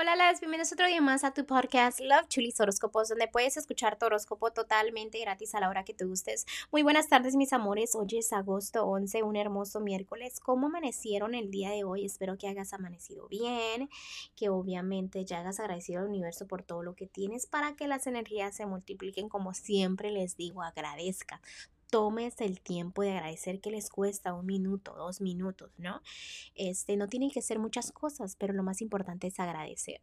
Hola, las bienvenidos otro día más a tu podcast Love Chulis Horóscopos, donde puedes escuchar tu horóscopo totalmente gratis a la hora que te gustes. Muy buenas tardes, mis amores. Hoy es agosto 11, un hermoso miércoles. ¿Cómo amanecieron el día de hoy? Espero que hayas amanecido bien, que obviamente ya hagas agradecido al universo por todo lo que tienes para que las energías se multipliquen. Como siempre les digo, agradezca tomes el tiempo de agradecer que les cuesta un minuto, dos minutos, ¿no? Este, no tienen que ser muchas cosas, pero lo más importante es agradecer.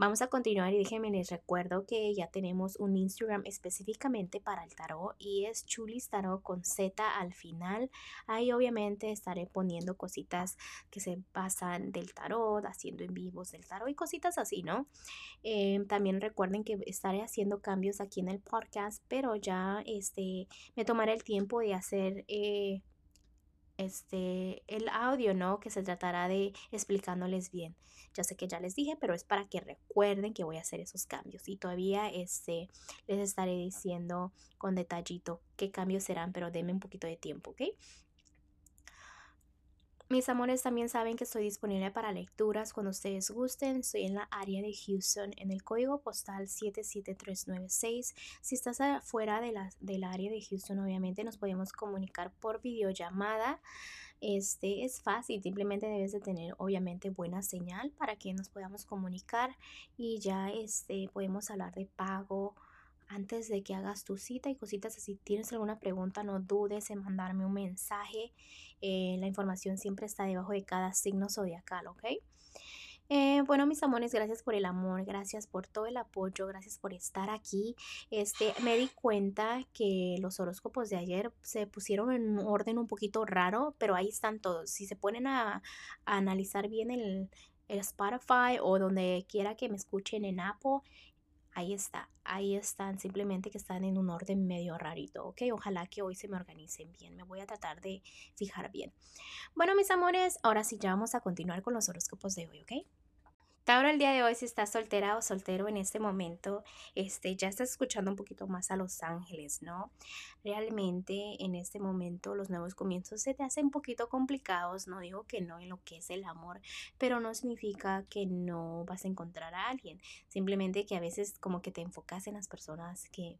Vamos a continuar y déjenme les recuerdo que ya tenemos un Instagram específicamente para el tarot y es Chulis Tarot con Z al final. Ahí obviamente estaré poniendo cositas que se pasan del tarot, haciendo en vivos del tarot y cositas así, ¿no? Em, también recuerden que estaré haciendo cambios aquí en el podcast, pero ya este, me tomaré el tiempo de hacer... Eh, este, el audio, ¿no? Que se tratará de explicándoles bien. Ya sé que ya les dije, pero es para que recuerden que voy a hacer esos cambios. Y todavía este, les estaré diciendo con detallito qué cambios serán, pero denme un poquito de tiempo, ¿ok? Mis amores también saben que estoy disponible para lecturas cuando ustedes gusten. Estoy en la área de Houston en el código postal 77396. Si estás fuera de la, del área de Houston, obviamente nos podemos comunicar por videollamada. Este es fácil, simplemente debes de tener obviamente buena señal para que nos podamos comunicar y ya este podemos hablar de pago, antes de que hagas tu cita y cositas. Si tienes alguna pregunta, no dudes en mandarme un mensaje. Eh, la información siempre está debajo de cada signo zodiacal, ¿ok? Eh, bueno, mis amores, gracias por el amor, gracias por todo el apoyo, gracias por estar aquí. Este, me di cuenta que los horóscopos de ayer se pusieron en un orden un poquito raro, pero ahí están todos. Si se ponen a, a analizar bien el, el Spotify o donde quiera que me escuchen en Apple, ahí está, ahí están, simplemente que están en un orden medio rarito, ¿ok? Ojalá que hoy se me organicen bien, me voy a tratar de fijar bien. Bueno, mis amores, ahora sí ya vamos a continuar con los horóscopos de hoy, ¿ok? Ahora el día de hoy, si estás soltera o soltero en este momento, este, ya estás escuchando un poquito más a los ángeles, ¿no? Realmente en este momento los nuevos comienzos se te hacen un poquito complicados, no digo que no en lo que es el amor, pero no significa que no vas a encontrar a alguien, simplemente que a veces como que te enfocas en las personas que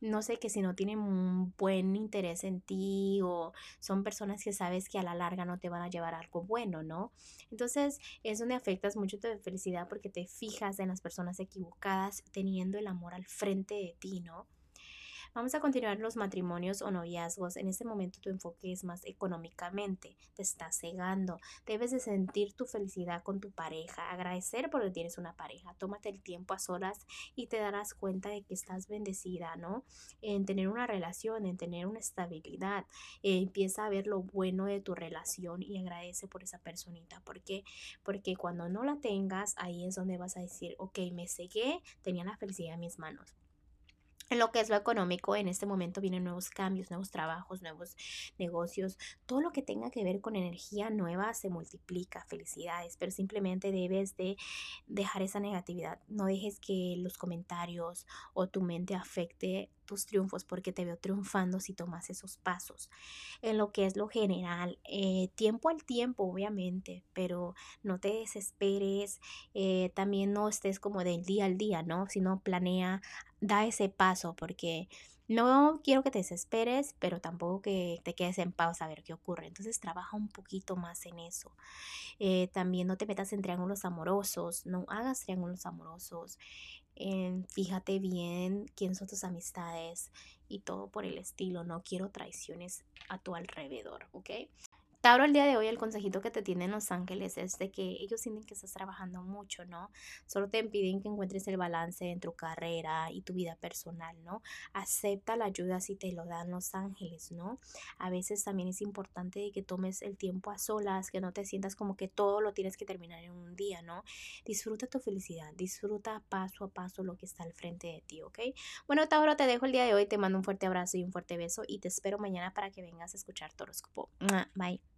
no sé, que si no tienen un buen interés en ti o son personas que sabes que a la larga no te van a llevar algo bueno, ¿no? Entonces es donde afectas mucho tu felicidad porque te fijas en las personas equivocadas teniendo el amor al frente de ti, ¿no? Vamos a continuar los matrimonios o noviazgos. En este momento tu enfoque es más económicamente, te estás cegando. Debes de sentir tu felicidad con tu pareja, agradecer porque tienes una pareja. Tómate el tiempo a solas y te darás cuenta de que estás bendecida, ¿no? En tener una relación, en tener una estabilidad. Empieza a ver lo bueno de tu relación y agradece por esa personita. ¿Por qué? Porque cuando no la tengas, ahí es donde vas a decir, ok, me cegué, tenía la felicidad en mis manos. En lo que es lo económico, en este momento vienen nuevos cambios, nuevos trabajos, nuevos negocios. Todo lo que tenga que ver con energía nueva se multiplica. Felicidades, pero simplemente debes de dejar esa negatividad. No dejes que los comentarios o tu mente afecte tus triunfos porque te veo triunfando si tomas esos pasos. En lo que es lo general, eh, tiempo al tiempo, obviamente, pero no te desesperes. Eh, también no estés como del día al día, ¿no? Sino planea da ese paso porque no quiero que te desesperes, pero tampoco que te quedes en pausa a ver qué ocurre. Entonces trabaja un poquito más en eso. Eh, también no te metas en triángulos amorosos, no hagas triángulos amorosos. fíjate bien quién son tus amistades y todo por el estilo. No quiero traiciones a tu alrededor, ¿ok? Tauro, el día de hoy el consejito que te tienen los ángeles es de que ellos sienten que estás trabajando mucho, ¿no? Solo te piden que encuentres el balance en tu carrera y tu vida personal, ¿no? Acepta la ayuda si te lo dan los ángeles, ¿no? A veces también es importante que tomes el tiempo a solas, que no te sientas como que todo lo tienes que terminar en un día, ¿no? Disfruta tu felicidad, disfruta paso a paso lo que está al frente de ti, ¿ok? Bueno, Tauro, te dejo el día de hoy, te mando un fuerte abrazo y un fuerte beso y te espero mañana para que vengas a escuchar tu. Bye.